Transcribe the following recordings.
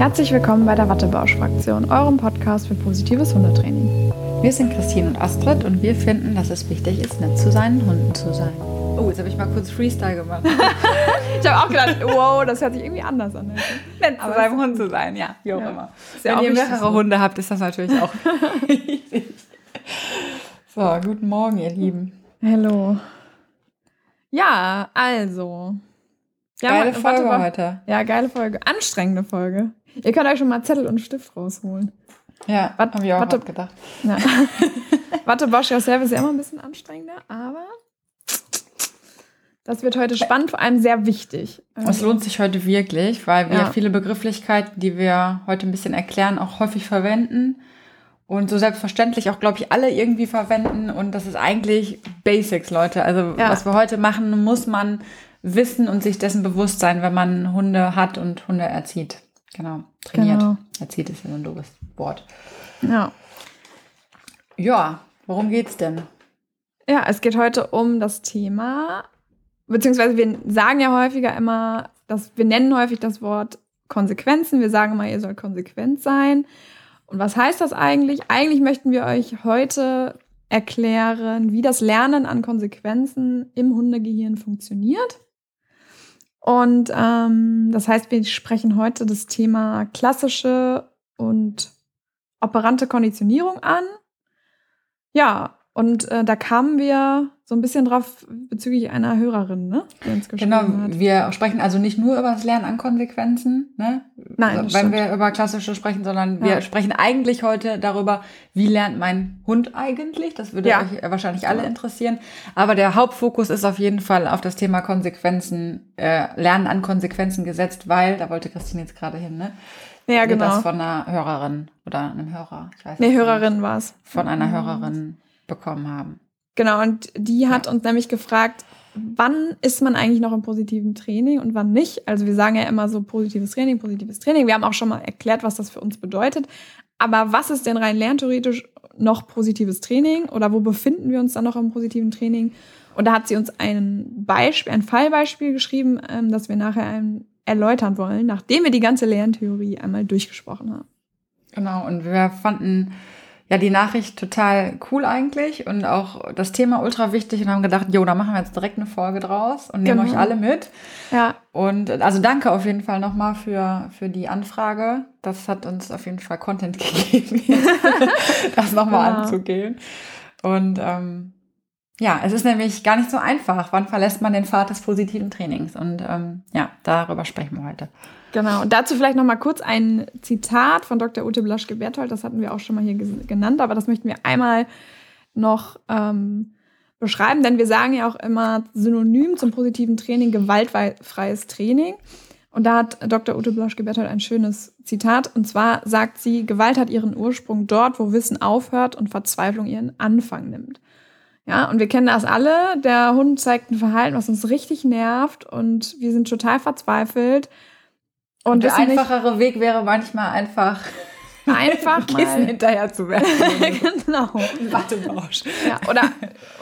Herzlich willkommen bei der Wattebausch-Fraktion, eurem Podcast für positives Hundetraining. Wir sind Christine und Astrid und wir finden, dass es wichtig ist, nett zu seinen Hunden zu sein. Oh, jetzt habe ich mal kurz Freestyle gemacht. ich habe auch gedacht, wow, das hört sich irgendwie anders an. Nett zu seinem Hund zu sein, ja, wie auch ja. immer. Ja Wenn auch ihr mehrere so. Hunde habt, ist das natürlich auch wichtig. so, guten Morgen, ihr Lieben. Hallo. Ja, also. Ja, geile Folge heute. Ja, geile Folge. Anstrengende Folge. Ihr könnt euch schon mal Zettel und Stift rausholen. Ja, habe ich auch warte, gedacht. Ja. Warte, Bosch Selber ist ja immer ein bisschen anstrengender, aber das wird heute spannend, vor allem sehr wichtig. Es also lohnt sich heute wirklich, weil wir ja. viele Begrifflichkeiten, die wir heute ein bisschen erklären, auch häufig verwenden und so selbstverständlich auch, glaube ich, alle irgendwie verwenden. Und das ist eigentlich Basics, Leute. Also ja. was wir heute machen, muss man wissen und sich dessen bewusst sein, wenn man Hunde hat und Hunde erzieht. Genau, trainiert. Genau. Erzieht ist ja ein doofes Wort. Ja. Ja, worum geht's denn? Ja, es geht heute um das Thema, beziehungsweise wir sagen ja häufiger immer, dass wir nennen häufig das Wort Konsequenzen. Wir sagen immer, ihr sollt konsequent sein. Und was heißt das eigentlich? Eigentlich möchten wir euch heute erklären, wie das Lernen an Konsequenzen im Hundegehirn funktioniert. Und ähm, das heißt, wir sprechen heute das Thema klassische und operante Konditionierung an. Ja, und äh, da kamen wir so ein bisschen drauf bezüglich einer Hörerin, ne? Genau, hat. wir sprechen also nicht nur über das Lernen an Konsequenzen, ne? Nein, wenn stimmt. wir über klassische sprechen, sondern ja. wir sprechen eigentlich heute darüber, wie lernt mein Hund eigentlich? Das würde ja. euch wahrscheinlich alle interessieren. Aber der Hauptfokus ist auf jeden Fall auf das Thema Konsequenzen, äh, Lernen an Konsequenzen gesetzt, weil, da wollte Christine jetzt gerade hin, ne? Ja, genau. Das von einer Hörerin oder einem Hörer, ich weiß nicht. Nee, Hörerin war es. Von einer Hörerin bekommen haben. Genau, und die hat uns nämlich gefragt, wann ist man eigentlich noch im positiven Training und wann nicht? Also wir sagen ja immer so positives Training, positives Training. Wir haben auch schon mal erklärt, was das für uns bedeutet. Aber was ist denn rein lerntheoretisch noch positives Training oder wo befinden wir uns dann noch im positiven Training? Und da hat sie uns ein Beispiel, ein Fallbeispiel geschrieben, ähm, das wir nachher erläutern wollen, nachdem wir die ganze Lerntheorie einmal durchgesprochen haben. Genau, und wir fanden ja die Nachricht total cool eigentlich und auch das Thema ultra wichtig und haben gedacht, jo, da machen wir jetzt direkt eine Folge draus und nehmen genau. euch alle mit. Ja. Und also danke auf jeden Fall nochmal für, für die Anfrage. Das hat uns auf jeden Fall Content gegeben, das nochmal genau. anzugehen. Und ähm, ja, es ist nämlich gar nicht so einfach. Wann verlässt man den Pfad des positiven Trainings? Und ähm, ja, darüber sprechen wir heute. Genau. Und dazu vielleicht noch mal kurz ein Zitat von Dr. Ute Blaschke-Berthold. Das hatten wir auch schon mal hier genannt, aber das möchten wir einmal noch ähm, beschreiben, denn wir sagen ja auch immer synonym zum positiven Training gewaltfreies Training. Und da hat Dr. Ute Blaschke-Berthold ein schönes Zitat. Und zwar sagt sie, Gewalt hat ihren Ursprung dort, wo Wissen aufhört und Verzweiflung ihren Anfang nimmt. Ja, und wir kennen das alle. Der Hund zeigt ein Verhalten, was uns richtig nervt und wir sind total verzweifelt und, und der einfachere Weg wäre manchmal einfach einfach Kissen mal hinterher zu werfen. genau. Wattebausch. Ja, oder,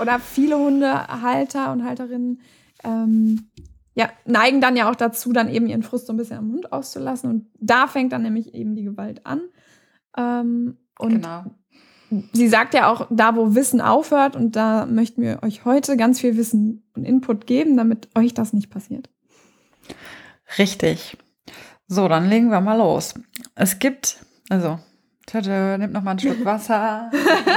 oder viele Hundehalter und Halterinnen ähm, ja, neigen dann ja auch dazu, dann eben ihren Frust so ein bisschen am Hund auszulassen. Und da fängt dann nämlich eben die Gewalt an. Ähm, und genau. sie sagt ja auch, da wo Wissen aufhört, und da möchten wir euch heute ganz viel Wissen und Input geben, damit euch das nicht passiert. Richtig. So, dann legen wir mal los. Es gibt, also, tada, nimmt noch mal einen Schluck Wasser,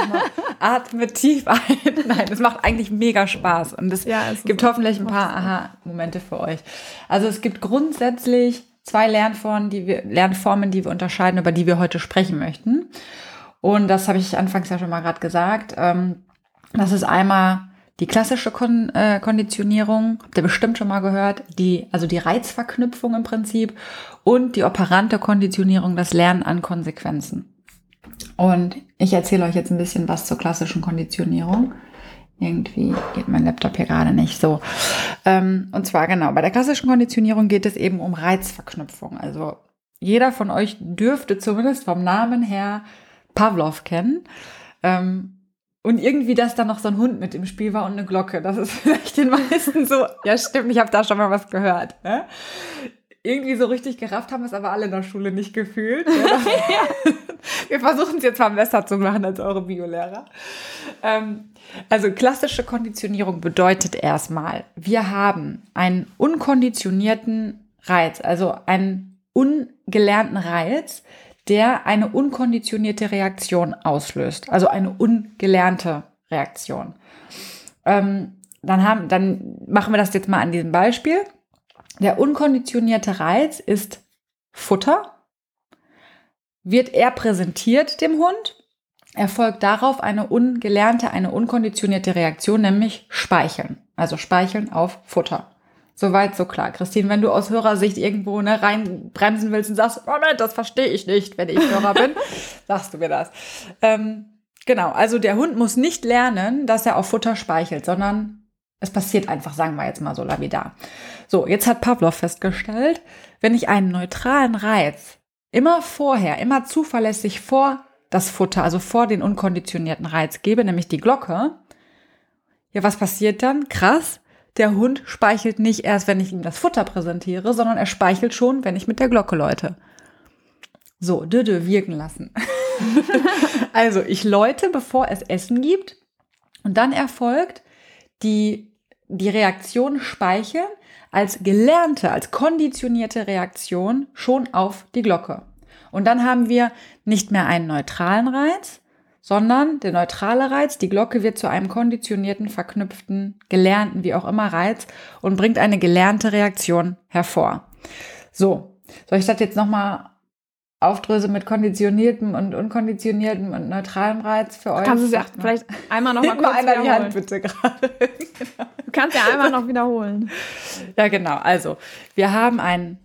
atme tief ein. Nein, es macht eigentlich mega Spaß und es, ja, es gibt hoffentlich ein paar Aha-Momente für euch. Also es gibt grundsätzlich zwei Lernformen, die wir, Lernformen, die wir unterscheiden, über die wir heute sprechen möchten. Und das habe ich anfangs ja schon mal gerade gesagt. Ähm, das ist einmal die klassische Kon äh, Konditionierung, habt ihr bestimmt schon mal gehört, die, also die Reizverknüpfung im Prinzip und die operante Konditionierung, das Lernen an Konsequenzen. Und ich erzähle euch jetzt ein bisschen was zur klassischen Konditionierung. Irgendwie geht mein Laptop hier gerade nicht so. Ähm, und zwar genau, bei der klassischen Konditionierung geht es eben um Reizverknüpfung. Also jeder von euch dürfte zumindest vom Namen her Pavlov kennen. Ähm, und irgendwie, dass da noch so ein Hund mit im Spiel war und eine Glocke. Das ist vielleicht den meisten so, ja stimmt, ich habe da schon mal was gehört. Ne? irgendwie so richtig gerafft haben es aber alle in der Schule nicht gefühlt. Wir versuchen es jetzt mal besser zu machen als eure Biolehrer. Ähm, also klassische Konditionierung bedeutet erstmal, wir haben einen unkonditionierten Reiz, also einen ungelernten Reiz, der eine unkonditionierte Reaktion auslöst, also eine ungelernte Reaktion. Ähm, dann, haben, dann machen wir das jetzt mal an diesem Beispiel. Der unkonditionierte Reiz ist Futter, wird er präsentiert dem Hund, erfolgt darauf eine ungelernte, eine unkonditionierte Reaktion, nämlich Speicheln. Also Speicheln auf Futter. Soweit so klar. Christine, wenn du aus Hörersicht irgendwo ne, reinbremsen willst und sagst, Moment, das verstehe ich nicht, wenn ich Hörer bin, sagst du mir das. Ähm, genau, also der Hund muss nicht lernen, dass er auf Futter speichelt, sondern es passiert einfach, sagen wir jetzt mal so lapidar. So, jetzt hat Pavlov festgestellt, wenn ich einen neutralen Reiz immer vorher, immer zuverlässig vor das Futter, also vor den unkonditionierten Reiz gebe, nämlich die Glocke, ja, was passiert dann? Krass, der Hund speichelt nicht erst, wenn ich ihm das Futter präsentiere, sondern er speichelt schon, wenn ich mit der Glocke läute. So, dödö wirken lassen. also, ich läute, bevor es Essen gibt. Und dann erfolgt die die Reaktion Speichel als gelernte, als konditionierte Reaktion schon auf die Glocke. Und dann haben wir nicht mehr einen neutralen Reiz, sondern der neutrale Reiz, die Glocke wird zu einem konditionierten, verknüpften, gelernten, wie auch immer Reiz und bringt eine gelernte Reaktion hervor. So, soll ich das jetzt nochmal Aufdröse mit konditioniertem und unkonditioniertem und neutralem Reiz für euch. Kannst du es ja vielleicht einmal noch mal kurz einmal die Hand bitte gerade. genau. Du kannst ja einmal noch wiederholen. Ja, genau. Also, wir haben einen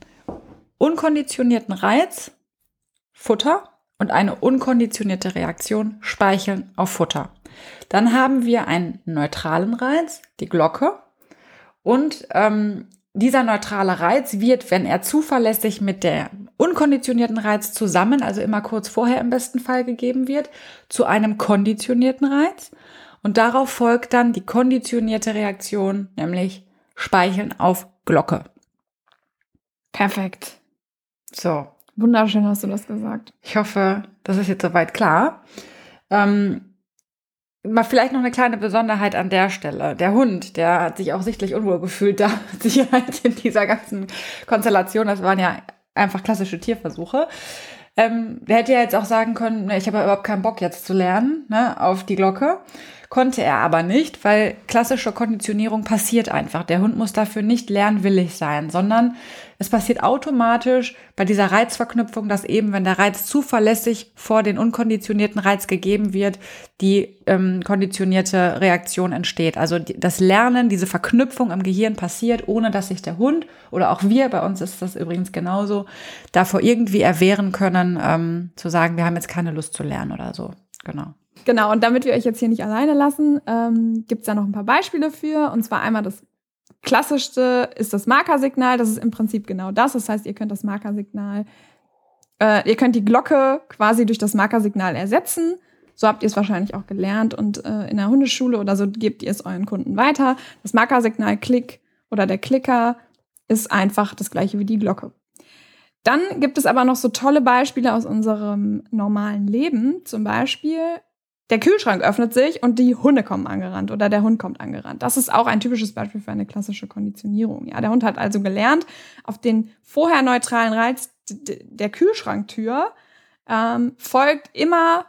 unkonditionierten Reiz, Futter, und eine unkonditionierte Reaktion, Speicheln auf Futter. Dann haben wir einen neutralen Reiz, die Glocke, und ähm, dieser neutrale Reiz wird, wenn er zuverlässig mit der unkonditionierten Reiz zusammen, also immer kurz vorher im besten Fall gegeben wird, zu einem konditionierten Reiz. Und darauf folgt dann die konditionierte Reaktion, nämlich Speicheln auf Glocke. Perfekt. So. Wunderschön hast du das gesagt. Ich hoffe, das ist jetzt soweit klar. Ähm, Mal vielleicht noch eine kleine Besonderheit an der Stelle. Der Hund, der hat sich auch sichtlich unwohl gefühlt, da Sicherheit in dieser ganzen Konstellation. Das waren ja einfach klassische Tierversuche. Ähm, der hätte ja jetzt auch sagen können, ne, ich habe ja überhaupt keinen Bock jetzt zu lernen, ne, auf die Glocke. Konnte er aber nicht, weil klassische Konditionierung passiert einfach. Der Hund muss dafür nicht lernwillig sein, sondern es passiert automatisch bei dieser Reizverknüpfung, dass eben, wenn der Reiz zuverlässig vor den unkonditionierten Reiz gegeben wird, die ähm, konditionierte Reaktion entsteht. Also die, das Lernen, diese Verknüpfung im Gehirn passiert, ohne dass sich der Hund oder auch wir, bei uns ist das übrigens genauso, davor irgendwie erwehren können, ähm, zu sagen, wir haben jetzt keine Lust zu lernen oder so. Genau. Genau, und damit wir euch jetzt hier nicht alleine lassen, ähm, gibt es da noch ein paar Beispiele für. Und zwar einmal das klassischste ist das Markersignal. Das ist im Prinzip genau das. Das heißt, ihr könnt das Markersignal, äh, ihr könnt die Glocke quasi durch das Markersignal ersetzen. So habt ihr es wahrscheinlich auch gelernt und äh, in der Hundeschule oder so gebt ihr es euren Kunden weiter. Das Markersignal Klick oder der Klicker ist einfach das gleiche wie die Glocke. Dann gibt es aber noch so tolle Beispiele aus unserem normalen Leben. Zum Beispiel der Kühlschrank öffnet sich und die Hunde kommen angerannt oder der Hund kommt angerannt. Das ist auch ein typisches Beispiel für eine klassische Konditionierung. Ja, der Hund hat also gelernt, auf den vorher neutralen Reiz der Kühlschranktür ähm, folgt immer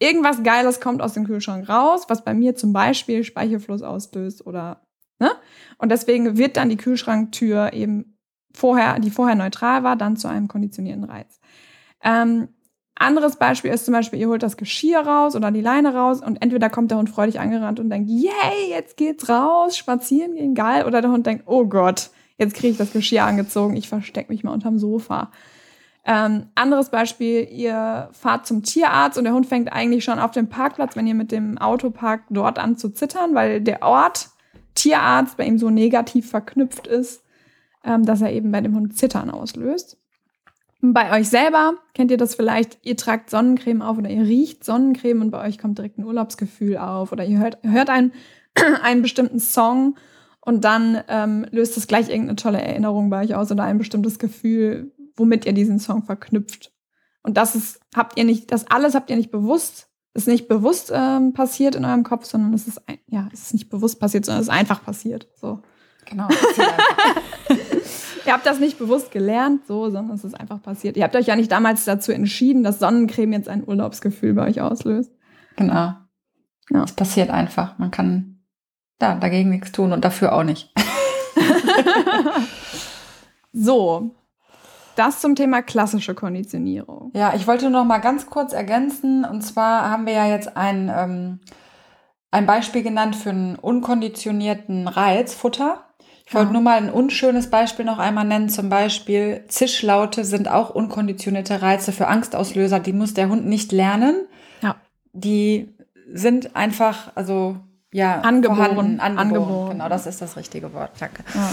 irgendwas Geiles kommt aus dem Kühlschrank raus, was bei mir zum Beispiel Speichelfluss auslöst oder ne? Und deswegen wird dann die Kühlschranktür eben vorher, die vorher neutral war, dann zu einem konditionierten Reiz. Ähm, anderes Beispiel ist zum Beispiel, ihr holt das Geschirr raus oder die Leine raus und entweder kommt der Hund freudig angerannt und denkt, yay, jetzt geht's raus, spazieren gehen, geil. Oder der Hund denkt, oh Gott, jetzt kriege ich das Geschirr angezogen, ich verstecke mich mal unterm Sofa. Ähm, anderes Beispiel, ihr fahrt zum Tierarzt und der Hund fängt eigentlich schon auf dem Parkplatz, wenn ihr mit dem Auto parkt, dort an zu zittern, weil der Ort Tierarzt bei ihm so negativ verknüpft ist, ähm, dass er eben bei dem Hund Zittern auslöst. Bei euch selber kennt ihr das vielleicht, ihr tragt Sonnencreme auf oder ihr riecht Sonnencreme und bei euch kommt direkt ein Urlaubsgefühl auf oder ihr hört, hört einen, einen bestimmten Song Und dann ähm, löst es gleich irgendeine tolle Erinnerung bei euch aus oder ein bestimmtes Gefühl, womit ihr diesen Song verknüpft. Und das ist, habt ihr nicht, das alles habt ihr nicht bewusst, ist nicht bewusst ähm, passiert in eurem Kopf, sondern es ist, ein, ja, es ist nicht bewusst passiert, sondern es ist einfach passiert. So. Genau. ihr habt das nicht bewusst gelernt, so, sondern es ist einfach passiert. Ihr habt euch ja nicht damals dazu entschieden, dass Sonnencreme jetzt ein Urlaubsgefühl bei euch auslöst. Genau. Ja. Es passiert einfach. Man kann da dagegen nichts tun und dafür auch nicht. so, das zum Thema klassische Konditionierung. Ja, ich wollte noch mal ganz kurz ergänzen. Und zwar haben wir ja jetzt ein, ähm, ein Beispiel genannt für einen unkonditionierten Reiz, Futter. Ich wollte nur mal ein unschönes Beispiel noch einmal nennen. Zum Beispiel Zischlaute sind auch unkonditionierte Reize für Angstauslöser. Die muss der Hund nicht lernen. Ja. Die sind einfach, also ja, angeboren. Angeboren. angeboren. Genau, das ist das richtige Wort. Danke. Ja.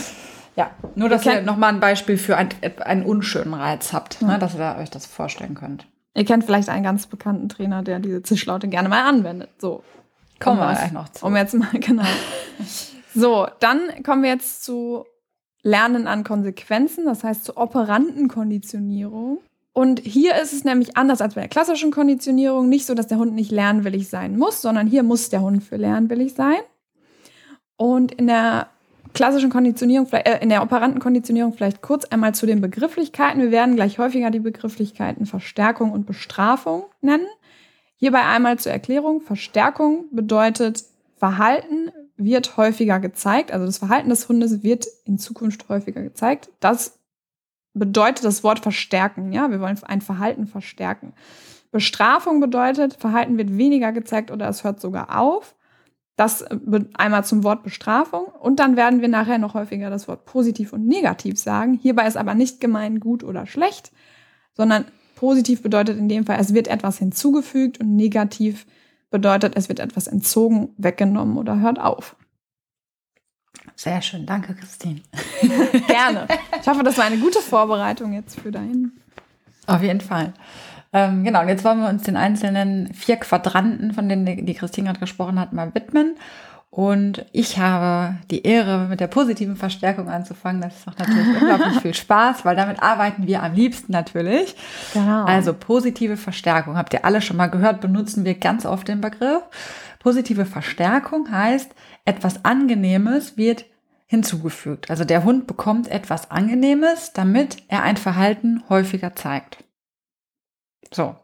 Ja, nur, dass ihr, ihr nochmal ein Beispiel für ein, einen unschönen Reiz habt, ne, dass ihr euch das vorstellen könnt. Ihr kennt vielleicht einen ganz bekannten Trainer, der diese Zischlaute gerne mal anwendet. So. Kommen wir gleich noch zu. Um jetzt mal, genau. So, dann kommen wir jetzt zu Lernen an Konsequenzen, das heißt zu Operantenkonditionierung. Und hier ist es nämlich anders als bei der klassischen Konditionierung nicht so, dass der Hund nicht lernwillig sein muss, sondern hier muss der Hund für lernwillig sein. Und in der klassischen Konditionierung, äh, in der operanten Konditionierung vielleicht kurz einmal zu den Begrifflichkeiten. Wir werden gleich häufiger die Begrifflichkeiten Verstärkung und Bestrafung nennen. Hierbei einmal zur Erklärung. Verstärkung bedeutet, Verhalten wird häufiger gezeigt. Also das Verhalten des Hundes wird in Zukunft häufiger gezeigt. Das bedeutet das Wort verstärken. Ja, wir wollen ein Verhalten verstärken. Bestrafung bedeutet, Verhalten wird weniger gezeigt oder es hört sogar auf. Das äh, einmal zum Wort Bestrafung und dann werden wir nachher noch häufiger das Wort positiv und negativ sagen. Hierbei ist aber nicht gemeint gut oder schlecht, sondern positiv bedeutet in dem Fall, es wird etwas hinzugefügt und negativ bedeutet, es wird etwas entzogen, weggenommen oder hört auf. Sehr schön, danke Christine. Gerne. Ich hoffe, das war eine gute Vorbereitung jetzt für deinen. Auf jeden Fall. Ähm, genau, und jetzt wollen wir uns den einzelnen vier Quadranten, von denen die Christine gerade gesprochen hat, mal widmen. Und ich habe die Ehre, mit der positiven Verstärkung anzufangen. Das macht natürlich unglaublich viel Spaß, weil damit arbeiten wir am liebsten natürlich. Genau. Also positive Verstärkung. Habt ihr alle schon mal gehört, benutzen wir ganz oft den Begriff. Positive Verstärkung heißt, etwas Angenehmes wird hinzugefügt. Also der Hund bekommt etwas Angenehmes, damit er ein Verhalten häufiger zeigt. So.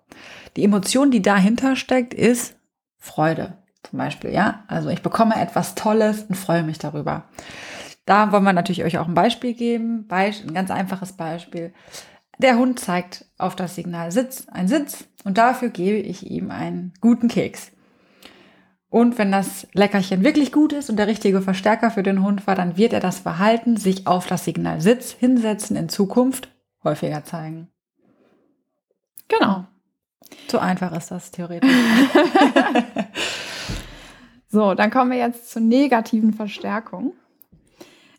Die Emotion, die dahinter steckt, ist Freude. Zum Beispiel, ja. Also ich bekomme etwas Tolles und freue mich darüber. Da wollen wir natürlich euch auch ein Beispiel geben. Ein ganz einfaches Beispiel. Der Hund zeigt auf das Signal Sitz, ein Sitz und dafür gebe ich ihm einen guten Keks. Und wenn das Leckerchen wirklich gut ist und der richtige Verstärker für den Hund war, dann wird er das Verhalten, sich auf das Signal Sitz hinsetzen, in Zukunft häufiger zeigen. Genau. So einfach ist das theoretisch. so, dann kommen wir jetzt zur negativen Verstärkung.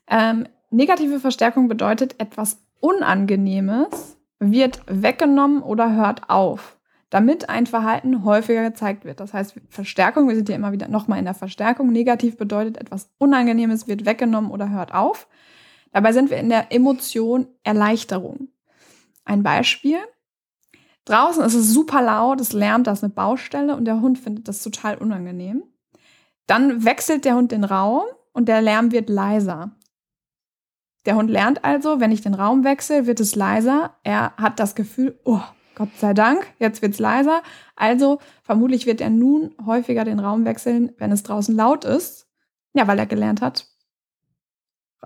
Ähm, negative Verstärkung bedeutet, etwas Unangenehmes wird weggenommen oder hört auf, damit ein Verhalten häufiger gezeigt wird. Das heißt, Verstärkung, wir sind hier immer wieder nochmal in der Verstärkung. Negativ bedeutet, etwas Unangenehmes wird weggenommen oder hört auf. Dabei sind wir in der Emotion Erleichterung. Ein Beispiel. Draußen ist es super laut, es lärmt, da ist eine Baustelle und der Hund findet das total unangenehm. Dann wechselt der Hund den Raum und der Lärm wird leiser. Der Hund lernt also, wenn ich den Raum wechsle, wird es leiser. Er hat das Gefühl, oh, Gott sei Dank, jetzt wird es leiser. Also vermutlich wird er nun häufiger den Raum wechseln, wenn es draußen laut ist. Ja, weil er gelernt hat,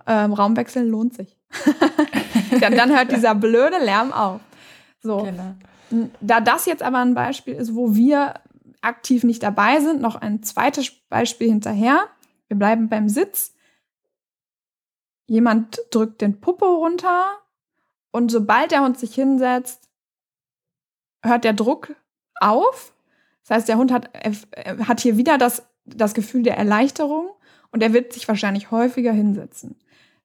ähm, Raumwechseln lohnt sich. dann, dann hört dieser blöde Lärm auf. So. Genau. Da das jetzt aber ein Beispiel ist, wo wir aktiv nicht dabei sind, noch ein zweites Beispiel hinterher. Wir bleiben beim Sitz. Jemand drückt den Puppe runter und sobald der Hund sich hinsetzt, hört der Druck auf. Das heißt, der Hund hat, hat hier wieder das, das Gefühl der Erleichterung und er wird sich wahrscheinlich häufiger hinsetzen.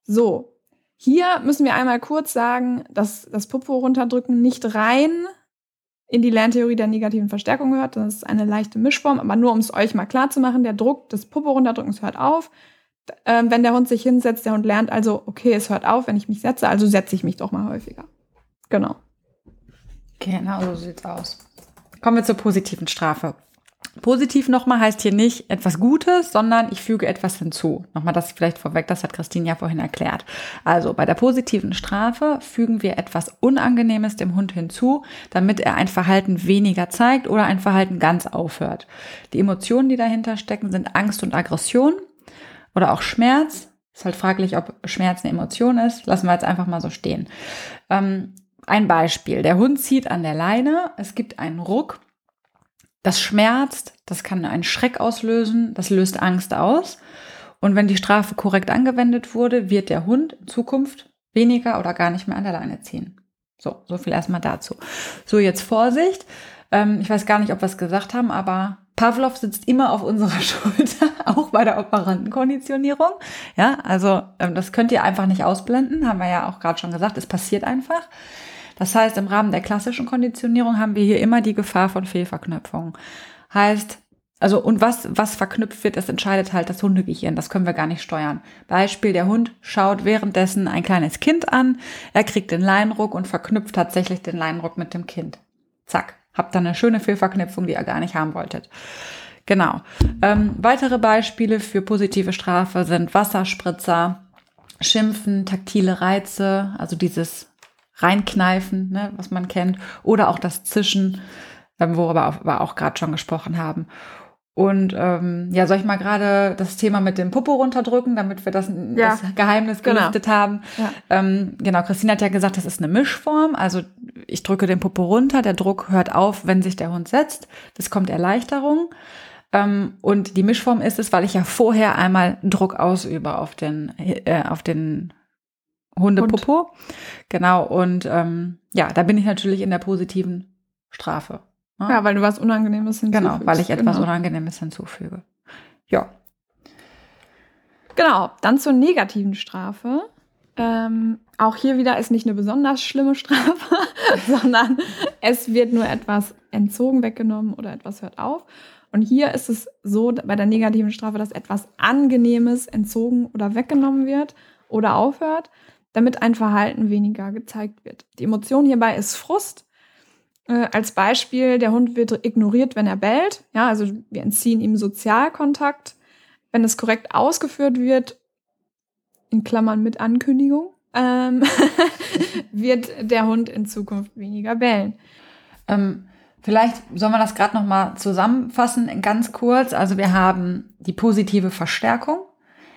So, hier müssen wir einmal kurz sagen, dass das Popo runterdrücken nicht rein in die Lerntheorie der negativen Verstärkung gehört. Das ist eine leichte Mischform, aber nur um es euch mal klar zu machen, der Druck des Puppe runterdrückens hört auf. ähm, wenn der Hund sich hinsetzt, der Hund lernt also, okay, es hört auf, wenn ich mich setze, also setze ich mich doch mal häufiger. Genau. Genau, so sieht's aus. Kommen wir zur positiven Strafe. Positiv nochmal heißt hier nicht etwas Gutes, sondern ich füge etwas hinzu. Nochmal das vielleicht vorweg, das hat Christine ja vorhin erklärt. Also bei der positiven Strafe fügen wir etwas Unangenehmes dem Hund hinzu, damit er ein Verhalten weniger zeigt oder ein Verhalten ganz aufhört. Die Emotionen, die dahinter stecken, sind Angst und Aggression oder auch Schmerz. Ist halt fraglich, ob Schmerz eine Emotion ist. Lassen wir jetzt einfach mal so stehen. Ähm, ein Beispiel. Der Hund zieht an der Leine, es gibt einen Ruck das schmerzt, das kann einen Schreck auslösen, das löst Angst aus. Und wenn die Strafe korrekt angewendet wurde, wird der Hund in Zukunft weniger oder gar nicht mehr an der Leine ziehen. So, so viel erstmal dazu. So, jetzt Vorsicht. Ähm, ich weiß gar nicht, ob wir es gesagt haben, aber Pavlov sitzt immer auf unserer Schulter, auch bei der Operantenkonditionierung. Ja, also ähm, das könnt ihr einfach nicht ausblenden, haben wir ja auch gerade schon gesagt. Es passiert einfach. Das heißt, im Rahmen der klassischen Konditionierung haben wir hier immer die Gefahr von Fehlverknüpfung. Heißt, also und was, was verknüpft wird, das entscheidet halt das Hundegehirn. Das können wir gar nicht steuern. Beispiel, der Hund schaut währenddessen ein kleines Kind an, er kriegt den Leinruck und verknüpft tatsächlich den Leinruck mit dem Kind. Zack, habt dann eine schöne Fehlverknüpfung, die ihr gar nicht haben wolltet. Genau. Ähm, weitere Beispiele für positive Strafe sind Wasserspritzer, Schimpfen, taktile Reize, also dieses reinkneifen, ne, was man kennt, oder auch das Zischen, ähm, worüber wir auch gerade schon gesprochen haben. Und ähm, ja, soll ich mal gerade das Thema mit dem Popo runterdrücken, damit wir das, ja. das Geheimnis genau. gelüftet genau. haben? Ja. Ähm, genau, Christine hat ja gesagt, das ist eine Mischform. Also ich drücke den Popo runter, der Druck hört auf, wenn sich der Hund setzt. Das kommt Erleichterung. Ähm, und die Mischform ist es, weil ich ja vorher einmal Druck ausübe auf den, äh, auf den Hundepopo. Hund. Genau, und ähm, ja, da bin ich natürlich in der positiven Strafe. Ne? Ja, weil du was Unangenehmes hinzufügst. Genau, weil ich etwas genau. Unangenehmes hinzufüge. Ja. Genau, dann zur negativen Strafe. Ähm, auch hier wieder ist nicht eine besonders schlimme Strafe, sondern es wird nur etwas entzogen, weggenommen oder etwas hört auf. Und hier ist es so bei der negativen Strafe, dass etwas Angenehmes entzogen oder weggenommen wird oder aufhört damit ein Verhalten weniger gezeigt wird. Die Emotion hierbei ist Frust. Äh, als Beispiel, der Hund wird ignoriert, wenn er bellt. Ja, also wir entziehen ihm Sozialkontakt. Wenn es korrekt ausgeführt wird, in Klammern mit Ankündigung, ähm, wird der Hund in Zukunft weniger bellen. Ähm, vielleicht soll man das gerade noch mal zusammenfassen, ganz kurz. Also wir haben die positive Verstärkung.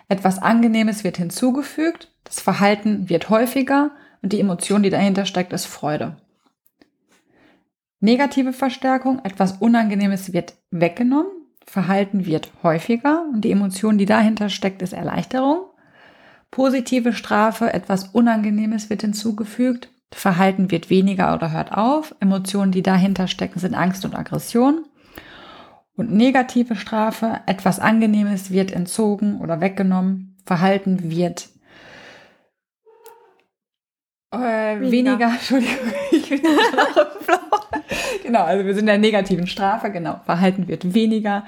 Etwas Angenehmes wird hinzugefügt. Das Verhalten wird häufiger und die Emotion, die dahinter steckt, ist Freude. Negative Verstärkung, etwas Unangenehmes wird weggenommen, Verhalten wird häufiger und die Emotion, die dahinter steckt, ist Erleichterung. Positive Strafe, etwas Unangenehmes wird hinzugefügt, Verhalten wird weniger oder hört auf, Emotionen, die dahinter stecken, sind Angst und Aggression. Und negative Strafe, etwas Angenehmes wird entzogen oder weggenommen, Verhalten wird äh, weniger. weniger. Entschuldigung, ich bin Genau, also wir sind in der negativen Strafe, genau. Verhalten wird weniger.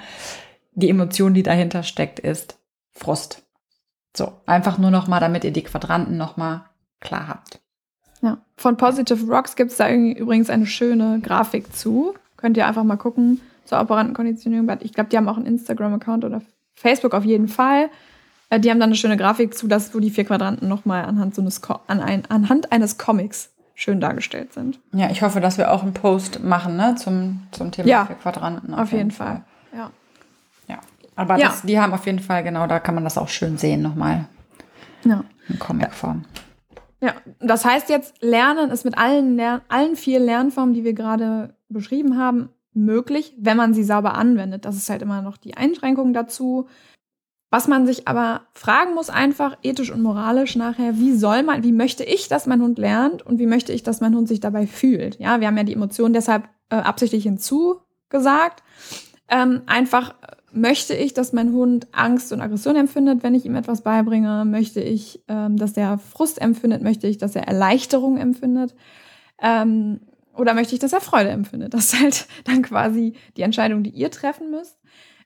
Die Emotion, die dahinter steckt, ist Frust. So, einfach nur noch mal, damit ihr die Quadranten noch mal klar habt. Ja, von Positive Rocks gibt es da übrigens eine schöne Grafik zu. Könnt ihr einfach mal gucken zur Operantenkonditionierung. Ich glaube, die haben auch einen Instagram-Account oder Facebook auf jeden Fall. Äh, die haben dann eine schöne Grafik zu, dass wo die vier Quadranten nochmal anhand, so eines, an ein, anhand eines Comics schön dargestellt sind. Ja, ich hoffe, dass wir auch einen Post machen ne, zum, zum Thema ja, vier Quadranten. Auf, auf jeden, jeden Fall. Fall. Ja. Ja. Aber ja. Das, die haben auf jeden Fall, genau, da kann man das auch schön sehen nochmal. Ja. In Comicform. Ja, das heißt jetzt, Lernen ist mit allen, Lern allen vier Lernformen, die wir gerade beschrieben haben, möglich, wenn man sie sauber anwendet. Das ist halt immer noch die Einschränkung dazu. Was man sich aber fragen muss, einfach ethisch und moralisch nachher, wie soll man, wie möchte ich, dass mein Hund lernt und wie möchte ich, dass mein Hund sich dabei fühlt? Ja, wir haben ja die Emotionen deshalb äh, absichtlich hinzugesagt. Ähm, einfach möchte ich, dass mein Hund Angst und Aggression empfindet, wenn ich ihm etwas beibringe? Möchte ich, ähm, dass er Frust empfindet? Möchte ich, dass er Erleichterung empfindet? Ähm, oder möchte ich, dass er Freude empfindet? Das ist halt dann quasi die Entscheidung, die ihr treffen müsst.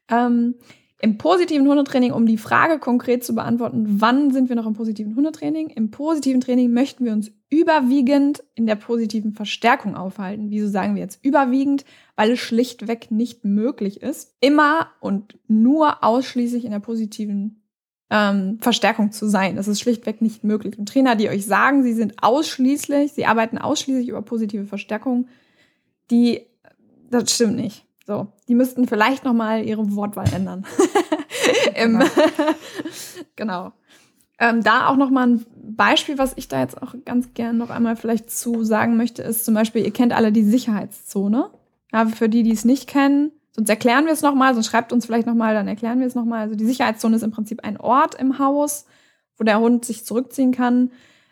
Ähm, Im positiven Hundetraining, um die Frage konkret zu beantworten, wann sind wir noch im positiven Hundetraining? Im positiven Training möchten wir uns überwiegend in der positiven Verstärkung aufhalten. Wieso sagen wir jetzt überwiegend? Weil es schlichtweg nicht möglich ist, immer und nur ausschließlich in der positiven ähm, Verstärkung zu sein. Das ist schlichtweg nicht möglich. Und Trainer, die euch sagen, sie sind ausschließlich, sie arbeiten ausschließlich über positive Verstärkung, die, das stimmt nicht. So, die müssten vielleicht noch mal ihre Wortwahl ändern. Im, genau. Ähm, da auch noch mal ein Beispiel, was ich da jetzt auch ganz gern noch einmal vielleicht zu sagen möchte, ist zum Beispiel, ihr kennt alle die Sicherheitszone. Ja, für die, die es nicht kennen, sonst erklären wir es noch mal, sonst schreibt uns vielleicht noch mal, dann erklären wir es noch mal. Also die Sicherheitszone ist im Prinzip ein Ort im Haus, wo der Hund sich zurückziehen kann,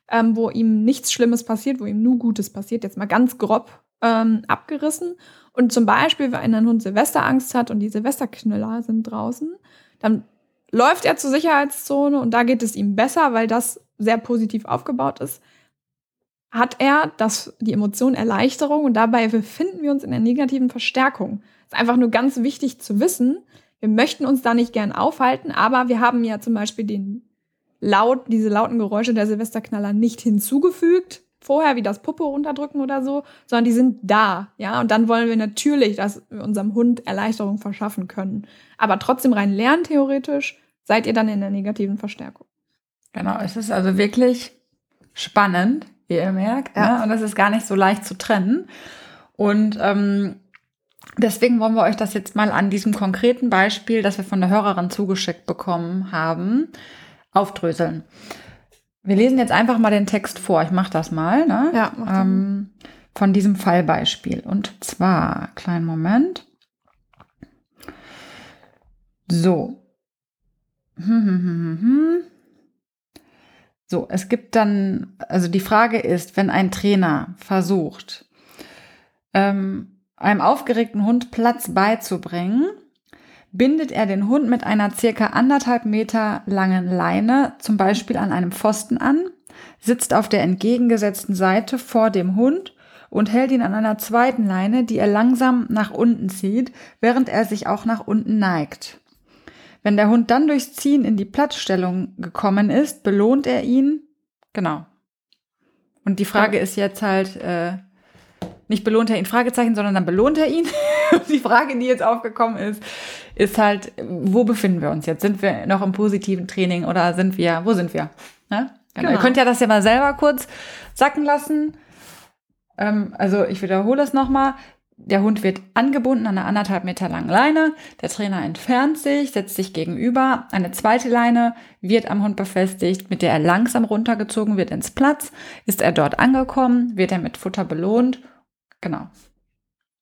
ähm, wo ihm nichts Schlimmes passiert, wo ihm nur Gutes passiert. Jetzt mal ganz grob ähm, abgerissen. Und zum Beispiel, wenn ein Hund Silvesterangst hat und die Silvesterknüller sind draußen, dann läuft er zur Sicherheitszone und da geht es ihm besser, weil das sehr positiv aufgebaut ist. Hat er das, die Emotion Erleichterung und dabei befinden wir uns in der negativen Verstärkung. ist einfach nur ganz wichtig zu wissen. Wir möchten uns da nicht gern aufhalten, aber wir haben ja zum Beispiel den laut, diese lauten Geräusche der Silvesterknaller nicht hinzugefügt vorher wie das Puppe runterdrücken oder so, sondern die sind da, ja. Und dann wollen wir natürlich, dass wir unserem Hund Erleichterung verschaffen können. Aber trotzdem rein lerntheoretisch seid ihr dann in der negativen Verstärkung. Genau, es ist also wirklich spannend, wie ihr merkt. Ja. Ne? Und es ist gar nicht so leicht zu trennen. Und ähm, deswegen wollen wir euch das jetzt mal an diesem konkreten Beispiel, das wir von der Hörerin zugeschickt bekommen haben, aufdröseln. Wir lesen jetzt einfach mal den Text vor. Ich mache das mal. Ne? Ja. Ähm, von diesem Fallbeispiel. Und zwar, kleinen Moment. So. So, es gibt dann, also die Frage ist, wenn ein Trainer versucht, ähm, einem aufgeregten Hund Platz beizubringen, bindet er den Hund mit einer circa anderthalb Meter langen Leine zum Beispiel an einem Pfosten an, sitzt auf der entgegengesetzten Seite vor dem Hund und hält ihn an einer zweiten Leine, die er langsam nach unten zieht, während er sich auch nach unten neigt. Wenn der Hund dann durchs Ziehen in die Platzstellung gekommen ist, belohnt er ihn. Genau. Und die Frage ist jetzt halt, äh, nicht belohnt er ihn, Fragezeichen, sondern dann belohnt er ihn. die Frage, die jetzt aufgekommen ist, ist halt, wo befinden wir uns jetzt? Sind wir noch im positiven Training oder sind wir, wo sind wir? Ne? Genau. Ihr könnt ja das ja mal selber kurz sacken lassen. Ähm, also ich wiederhole es nochmal. Der Hund wird angebunden an einer anderthalb Meter langen Leine. Der Trainer entfernt sich, setzt sich gegenüber. Eine zweite Leine wird am Hund befestigt, mit der er langsam runtergezogen wird ins Platz. Ist er dort angekommen, wird er mit Futter belohnt Genau.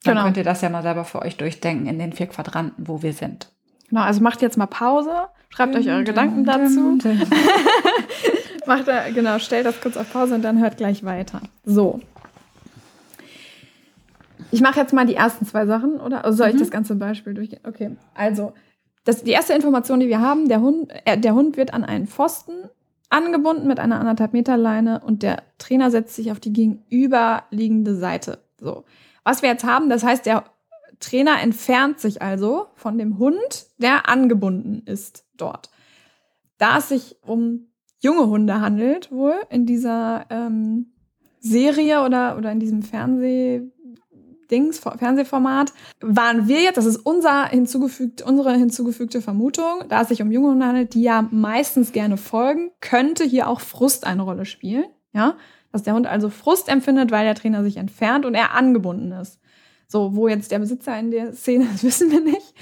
Dann genau. könnt ihr das ja mal selber für euch durchdenken in den vier Quadranten, wo wir sind. Genau, also macht jetzt mal Pause, schreibt dum, euch eure dum, Gedanken dazu. Dum, macht da, genau, stellt das kurz auf Pause und dann hört gleich weiter. So. Ich mache jetzt mal die ersten zwei Sachen, oder? Also soll ich mhm. das ganze Beispiel durchgehen? Okay. Also, das, die erste Information, die wir haben, der Hund, äh, der Hund wird an einen Pfosten angebunden mit einer anderthalb Meter Leine und der Trainer setzt sich auf die gegenüberliegende Seite. So. Was wir jetzt haben, das heißt, der Trainer entfernt sich also von dem Hund, der angebunden ist dort. Da es sich um junge Hunde handelt, wohl in dieser ähm, Serie oder, oder in diesem Fernseh, Dings, Fernsehformat, waren wir jetzt, das ist unser hinzugefügt, unsere hinzugefügte Vermutung, da es sich um junge Hunde handelt, die ja meistens gerne folgen, könnte hier auch Frust eine Rolle spielen. Ja, dass der Hund also Frust empfindet, weil der Trainer sich entfernt und er angebunden ist. So, wo jetzt der Besitzer in der Szene ist, wissen wir nicht.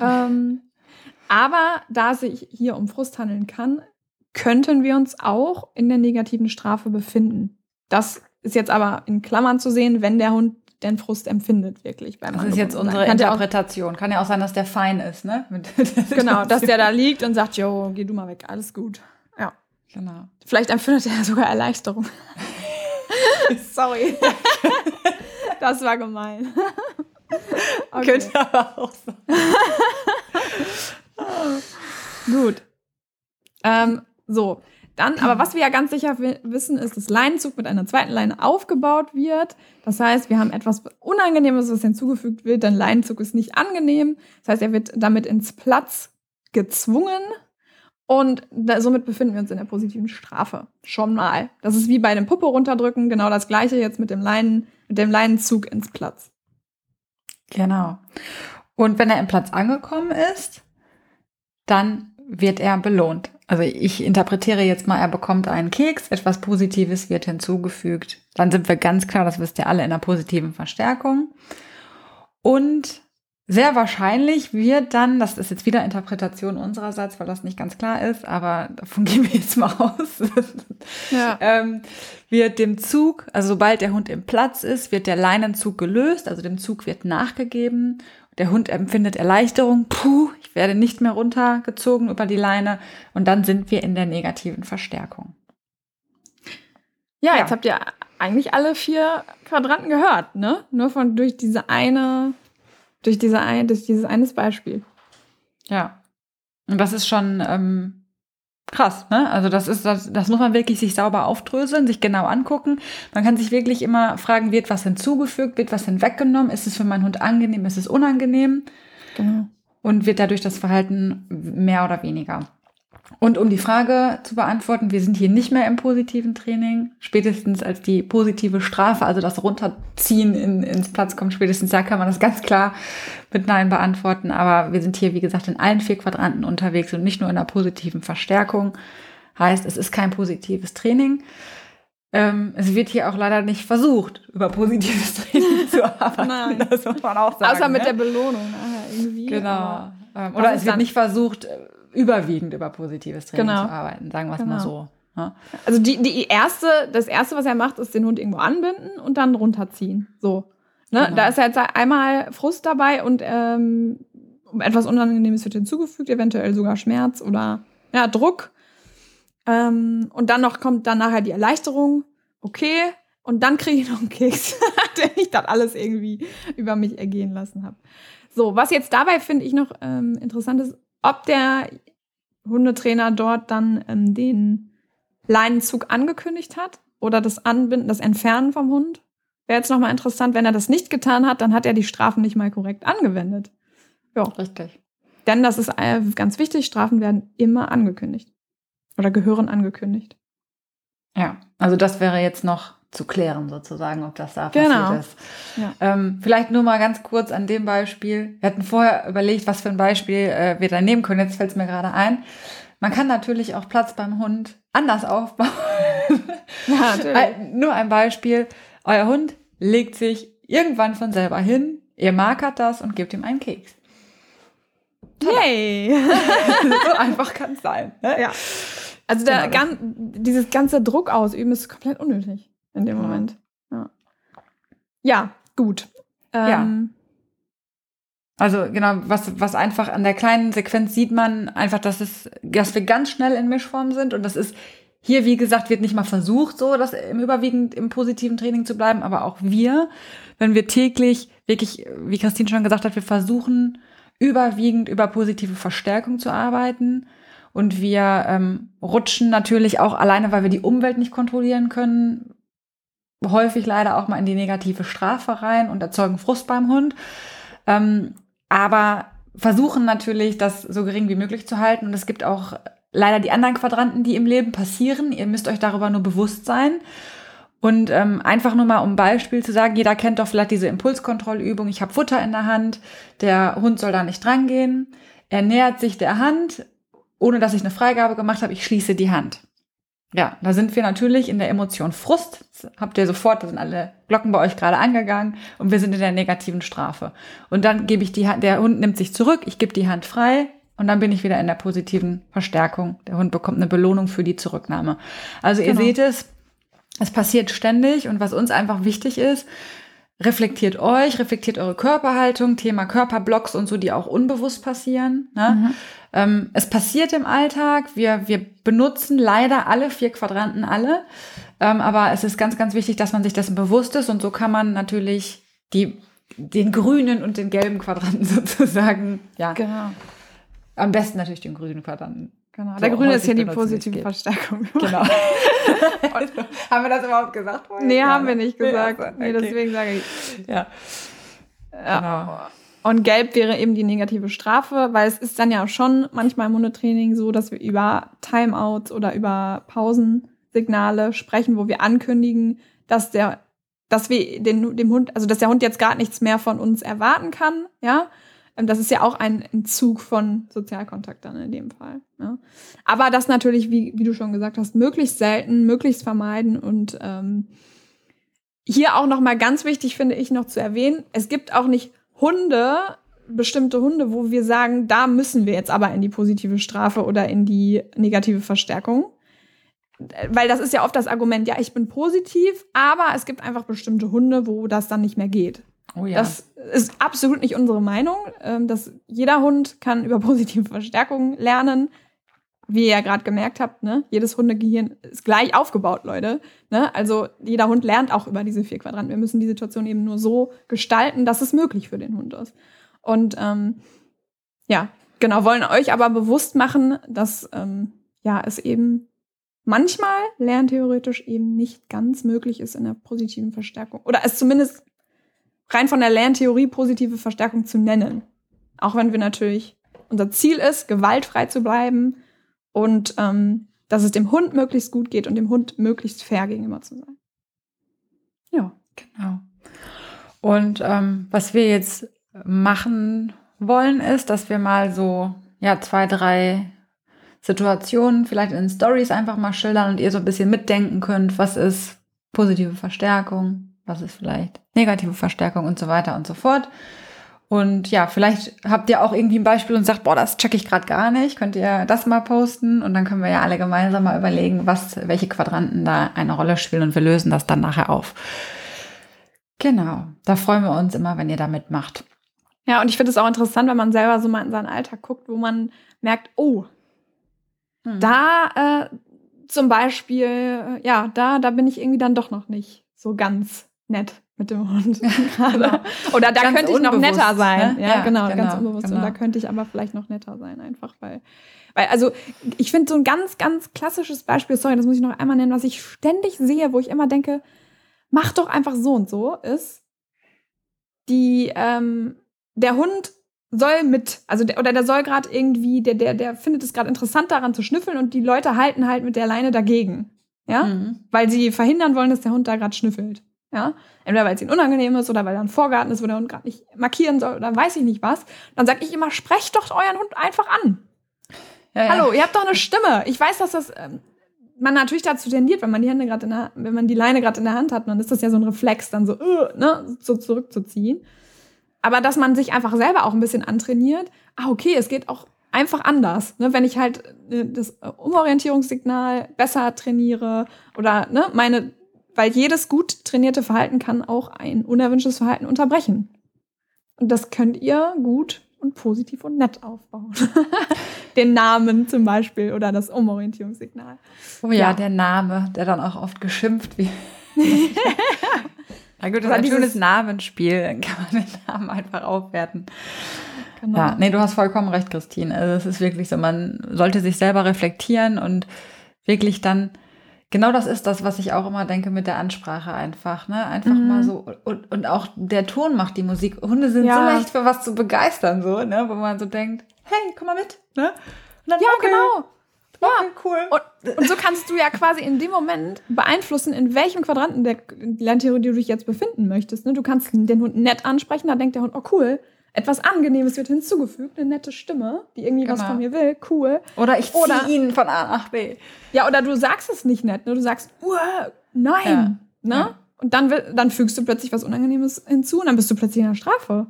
Ähm, aber da es sich hier um Frust handeln kann, könnten wir uns auch in der negativen Strafe befinden. Das ist jetzt aber in Klammern zu sehen, wenn der Hund den Frust empfindet, wirklich. Beim das ist jetzt unsere kann Interpretation. Auch, kann ja auch sein, dass der fein ist, ne? genau, dass der da liegt und sagt, jo, geh du mal weg, alles gut. Genau. Vielleicht empfindet er sogar Erleichterung. Sorry. Das war gemein. Okay. Könnte aber auch sein. Gut. Ähm, so, dann, aber was wir ja ganz sicher wissen, ist, dass Leinenzug mit einer zweiten Leine aufgebaut wird. Das heißt, wir haben etwas Unangenehmes, was hinzugefügt wird, denn Leinenzug ist nicht angenehm. Das heißt, er wird damit ins Platz gezwungen und da, somit befinden wir uns in der positiven Strafe. Schon mal. Das ist wie bei dem Puppe runterdrücken, genau das gleiche jetzt mit dem Leinen, mit dem Leinenzug ins Platz. Genau. Und wenn er im Platz angekommen ist, dann wird er belohnt. Also ich interpretiere jetzt mal, er bekommt einen Keks, etwas Positives wird hinzugefügt. Dann sind wir ganz klar, das wisst ihr alle, in einer positiven Verstärkung. Und sehr wahrscheinlich wird dann, das ist jetzt wieder Interpretation unsererseits, weil das nicht ganz klar ist, aber davon gehen wir jetzt mal aus, ja. ähm, wird dem Zug, also sobald der Hund im Platz ist, wird der Leinenzug gelöst, also dem Zug wird nachgegeben. Der Hund empfindet Erleichterung, puh, ich werde nicht mehr runtergezogen über die Leine und dann sind wir in der negativen Verstärkung. Ja, ja. jetzt habt ihr eigentlich alle vier Quadranten gehört, ne? Nur von durch diese eine durch, diese ein, durch dieses eines Beispiel. Ja. Und das ist schon ähm, krass, ne? Also das ist, das, das muss man wirklich sich sauber aufdröseln, sich genau angucken. Man kann sich wirklich immer fragen, wird was hinzugefügt, wird was hinweggenommen, ist es für meinen Hund angenehm, ist es unangenehm? Genau. Und wird dadurch das Verhalten mehr oder weniger. Und um die Frage zu beantworten, wir sind hier nicht mehr im positiven Training. Spätestens als die positive Strafe, also das Runterziehen in, ins Platz kommt, spätestens da kann man das ganz klar mit Nein beantworten. Aber wir sind hier, wie gesagt, in allen vier Quadranten unterwegs und nicht nur in der positiven Verstärkung. Heißt, es ist kein positives Training. Ähm, es wird hier auch leider nicht versucht, über positives Training zu arbeiten. Nein. Das muss man auch sagen. Außer mit ne? der Belohnung. Irgendwie. Genau. Ähm, oder es wird nicht versucht, überwiegend über positives Training genau. zu arbeiten, sagen wir es genau. mal so. Ja. Also die, die erste, das erste, was er macht, ist den Hund irgendwo anbinden und dann runterziehen. So. Ne? Genau. Da ist jetzt einmal Frust dabei und ähm, etwas Unangenehmes wird hinzugefügt, eventuell sogar Schmerz oder ja, Druck. Ähm, und dann noch kommt dann nachher die Erleichterung. Okay. Und dann kriege ich noch einen Keks, den ich das alles irgendwie über mich ergehen lassen habe. So, was jetzt dabei finde ich noch ähm, interessant ist, ob der Hundetrainer dort dann ähm, den Leinenzug angekündigt hat oder das Anbinden, das Entfernen vom Hund. Wäre jetzt nochmal interessant, wenn er das nicht getan hat, dann hat er die Strafen nicht mal korrekt angewendet. Ja. Richtig. Denn das ist äh, ganz wichtig, Strafen werden immer angekündigt. Oder gehören angekündigt. Ja, also das wäre jetzt noch zu klären, sozusagen, ob das da genau. passiert ist. Ja. Ähm, vielleicht nur mal ganz kurz an dem Beispiel. Wir hatten vorher überlegt, was für ein Beispiel äh, wir da nehmen können. Jetzt fällt es mir gerade ein. Man kann natürlich auch Platz beim Hund anders aufbauen. Ja, natürlich. nur ein Beispiel. Euer Hund legt sich irgendwann von selber hin, ihr markert das und gebt ihm einen Keks. Yay! so einfach kann es sein. Ne? Ja. Also der, genau. gan dieses ganze Druck ausüben ist komplett unnötig in dem Moment. Ja, ja gut. Ähm, ja. Also genau, was, was einfach an der kleinen Sequenz sieht man einfach, dass es, dass wir ganz schnell in Mischform sind und das ist hier, wie gesagt, wird nicht mal versucht, so das im überwiegend im positiven Training zu bleiben, aber auch wir, wenn wir täglich wirklich, wie Christine schon gesagt hat, wir versuchen überwiegend über positive Verstärkung zu arbeiten und wir ähm, rutschen natürlich auch alleine, weil wir die Umwelt nicht kontrollieren können, häufig leider auch mal in die negative Strafe rein und erzeugen Frust beim Hund. Ähm, aber versuchen natürlich, das so gering wie möglich zu halten. Und es gibt auch leider die anderen Quadranten, die im Leben passieren. Ihr müsst euch darüber nur bewusst sein. Und ähm, einfach nur mal um Beispiel zu sagen, jeder kennt doch vielleicht diese Impulskontrollübung. Ich habe Futter in der Hand, der Hund soll da nicht drangehen. Er nähert sich der Hand, ohne dass ich eine Freigabe gemacht habe. Ich schließe die Hand. Ja, da sind wir natürlich in der Emotion Frust. Das habt ihr sofort, da sind alle Glocken bei euch gerade angegangen und wir sind in der negativen Strafe. Und dann gebe ich die Hand, der Hund nimmt sich zurück, ich gebe die Hand frei und dann bin ich wieder in der positiven Verstärkung. Der Hund bekommt eine Belohnung für die Zurücknahme. Also ihr genau. seht es, es passiert ständig und was uns einfach wichtig ist, reflektiert euch, reflektiert eure Körperhaltung, Thema Körperblocks und so, die auch unbewusst passieren. Ne? Mhm. Ähm, es passiert im Alltag. Wir, wir benutzen leider alle vier Quadranten alle. Ähm, aber es ist ganz, ganz wichtig, dass man sich dessen bewusst ist. Und so kann man natürlich die, den grünen und den gelben Quadranten sozusagen, ja. Genau. Am besten natürlich den grünen Quadranten. Genau. So der grüne ist hier die positive Verstärkung. Genau. haben wir das überhaupt gesagt vorher? Nee, ja, haben wir nicht gesagt. Nee, okay. deswegen sage ich. Ja. ja. Genau. Und gelb wäre eben die negative Strafe, weil es ist dann ja schon manchmal im Hundetraining so, dass wir über Timeouts oder über Pausensignale sprechen, wo wir ankündigen, dass der, dass wir den, dem Hund, also dass der Hund jetzt gerade nichts mehr von uns erwarten kann, ja. Das ist ja auch ein Entzug von Sozialkontakt dann in dem Fall. Ja? Aber das natürlich, wie, wie du schon gesagt hast, möglichst selten, möglichst vermeiden und ähm, hier auch noch mal ganz wichtig finde ich noch zu erwähnen: Es gibt auch nicht Hunde, bestimmte Hunde, wo wir sagen, da müssen wir jetzt aber in die positive Strafe oder in die negative Verstärkung. Weil das ist ja oft das Argument, ja, ich bin positiv, aber es gibt einfach bestimmte Hunde, wo das dann nicht mehr geht. Oh ja. Das ist absolut nicht unsere Meinung. Ähm, dass jeder Hund kann über positive Verstärkung lernen. Wie ihr ja gerade gemerkt habt, ne? jedes Hundegehirn ist gleich aufgebaut, Leute. Ne? Also jeder Hund lernt auch über diese vier Quadranten. Wir müssen die Situation eben nur so gestalten, dass es möglich für den Hund ist. Und ähm, ja, genau, wollen euch aber bewusst machen, dass ähm, ja es eben manchmal lerntheoretisch eben nicht ganz möglich ist in der positiven Verstärkung. Oder es zumindest rein von der Lerntheorie positive Verstärkung zu nennen. Auch wenn wir natürlich, unser Ziel ist, gewaltfrei zu bleiben und ähm, dass es dem Hund möglichst gut geht und dem Hund möglichst fair gegenüber zu sein. Ja. Genau. Und ähm, was wir jetzt machen wollen, ist, dass wir mal so ja zwei, drei Situationen vielleicht in Stories einfach mal schildern und ihr so ein bisschen mitdenken könnt, was ist positive Verstärkung, was ist vielleicht negative Verstärkung und so weiter und so fort. Und ja, vielleicht habt ihr auch irgendwie ein Beispiel und sagt, boah, das check ich gerade gar nicht. Könnt ihr das mal posten? Und dann können wir ja alle gemeinsam mal überlegen, was, welche Quadranten da eine Rolle spielen und wir lösen das dann nachher auf. Genau, da freuen wir uns immer, wenn ihr da mitmacht. Ja, und ich finde es auch interessant, wenn man selber so mal in seinen Alltag guckt, wo man merkt, oh, hm. da äh, zum Beispiel, ja, da, da bin ich irgendwie dann doch noch nicht so ganz nett mit dem Hund gerade. Genau. Oder da ganz könnte ich noch netter sein. Ne? Ja, ja, genau, genau, ganz unbewusst. Genau. Und da könnte ich aber vielleicht noch netter sein, einfach weil. Weil, also, ich finde so ein ganz, ganz klassisches Beispiel, sorry, das muss ich noch einmal nennen, was ich ständig sehe, wo ich immer denke, mach doch einfach so und so, ist, die, ähm, der Hund soll mit, also der, oder der soll gerade irgendwie, der, der, der findet es gerade interessant daran zu schnüffeln und die Leute halten halt mit der Leine dagegen. Ja? Mhm. Weil sie verhindern wollen, dass der Hund da gerade schnüffelt. Ja? Entweder weil es ihnen unangenehm ist oder weil da ein Vorgarten ist, wo der Hund gerade nicht markieren soll oder weiß ich nicht was. Dann sage ich immer, sprecht doch euren Hund einfach an. Ja, ja. Hallo, ihr habt doch eine Stimme. Ich weiß, dass das ähm, man natürlich dazu tendiert, wenn man die Hände gerade in der, wenn man die Leine gerade in der Hand hat, dann ist das ja so ein Reflex, dann so, uh, ne, so zurückzuziehen. Aber dass man sich einfach selber auch ein bisschen antrainiert, ah, okay, es geht auch einfach anders. Ne? Wenn ich halt äh, das Umorientierungssignal besser trainiere oder ne, meine weil jedes gut trainierte Verhalten kann auch ein unerwünschtes Verhalten unterbrechen. Und das könnt ihr gut und positiv und nett aufbauen. Den Namen zum Beispiel oder das Umorientierungssignal. Oh ja, ja, der Name, der dann auch oft geschimpft wird. Na gut, das ist ein schönes Namensspiel, dann kann man den Namen einfach aufwerten. Genau. Ja, nee, du hast vollkommen recht, Christine. Also es ist wirklich so, man sollte sich selber reflektieren und wirklich dann genau das ist das, was ich auch immer denke mit der Ansprache einfach. Ne? Einfach mhm. mal so. Und, und auch der Ton macht die Musik. Hunde sind ja. so leicht für was zu begeistern, so, ne? wo man so denkt, hey, komm mal mit. Ne? Dann, ja, okay. genau. Ja, okay, cool. Und, und, so kannst du ja quasi in dem Moment beeinflussen, in welchem Quadranten der Lerntheorie du dich jetzt befinden möchtest. Ne? Du kannst den Hund nett ansprechen, da denkt der Hund, oh cool, etwas Angenehmes wird hinzugefügt, eine nette Stimme, die irgendwie genau. was von mir will, cool. Oder ich ziehe ihn von A nach B. Ja, oder du sagst es nicht nett, ne? du sagst, nein, ja. ne? Ja. Und dann, dann fügst du plötzlich was Unangenehmes hinzu und dann bist du plötzlich in der Strafe.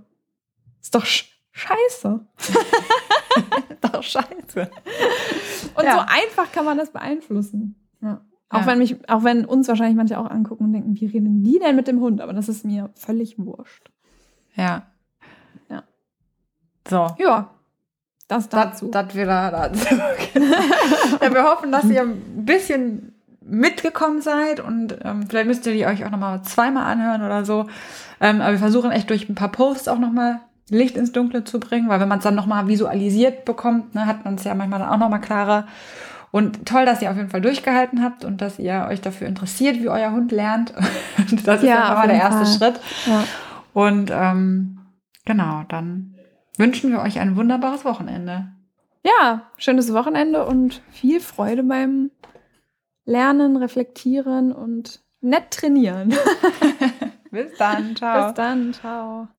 Ist doch sch scheiße. doch scheiße. Und ja. so einfach kann man das beeinflussen. Ja. Auch wenn mich, auch wenn uns wahrscheinlich manche auch angucken und denken, wie reden die denn mit dem Hund? Aber das ist mir völlig wurscht. Ja. So. Ja. Das dazu. Das, das wieder dazu. ja, wir hoffen, dass ihr ein bisschen mitgekommen seid und ähm, vielleicht müsst ihr die euch auch nochmal zweimal anhören oder so. Ähm, aber wir versuchen echt durch ein paar Posts auch nochmal Licht ins Dunkle zu bringen, weil wenn man es dann nochmal visualisiert bekommt, ne, hat man es ja manchmal dann auch nochmal klarer. Und toll, dass ihr auf jeden Fall durchgehalten habt und dass ihr euch dafür interessiert, wie euer Hund lernt. das ist ja, mal der erste Fall. Schritt. Ja. Und ähm, Genau, dann wünschen wir euch ein wunderbares Wochenende. Ja, schönes Wochenende und viel Freude beim Lernen, Reflektieren und nett trainieren. Bis dann, ciao. Bis dann, ciao.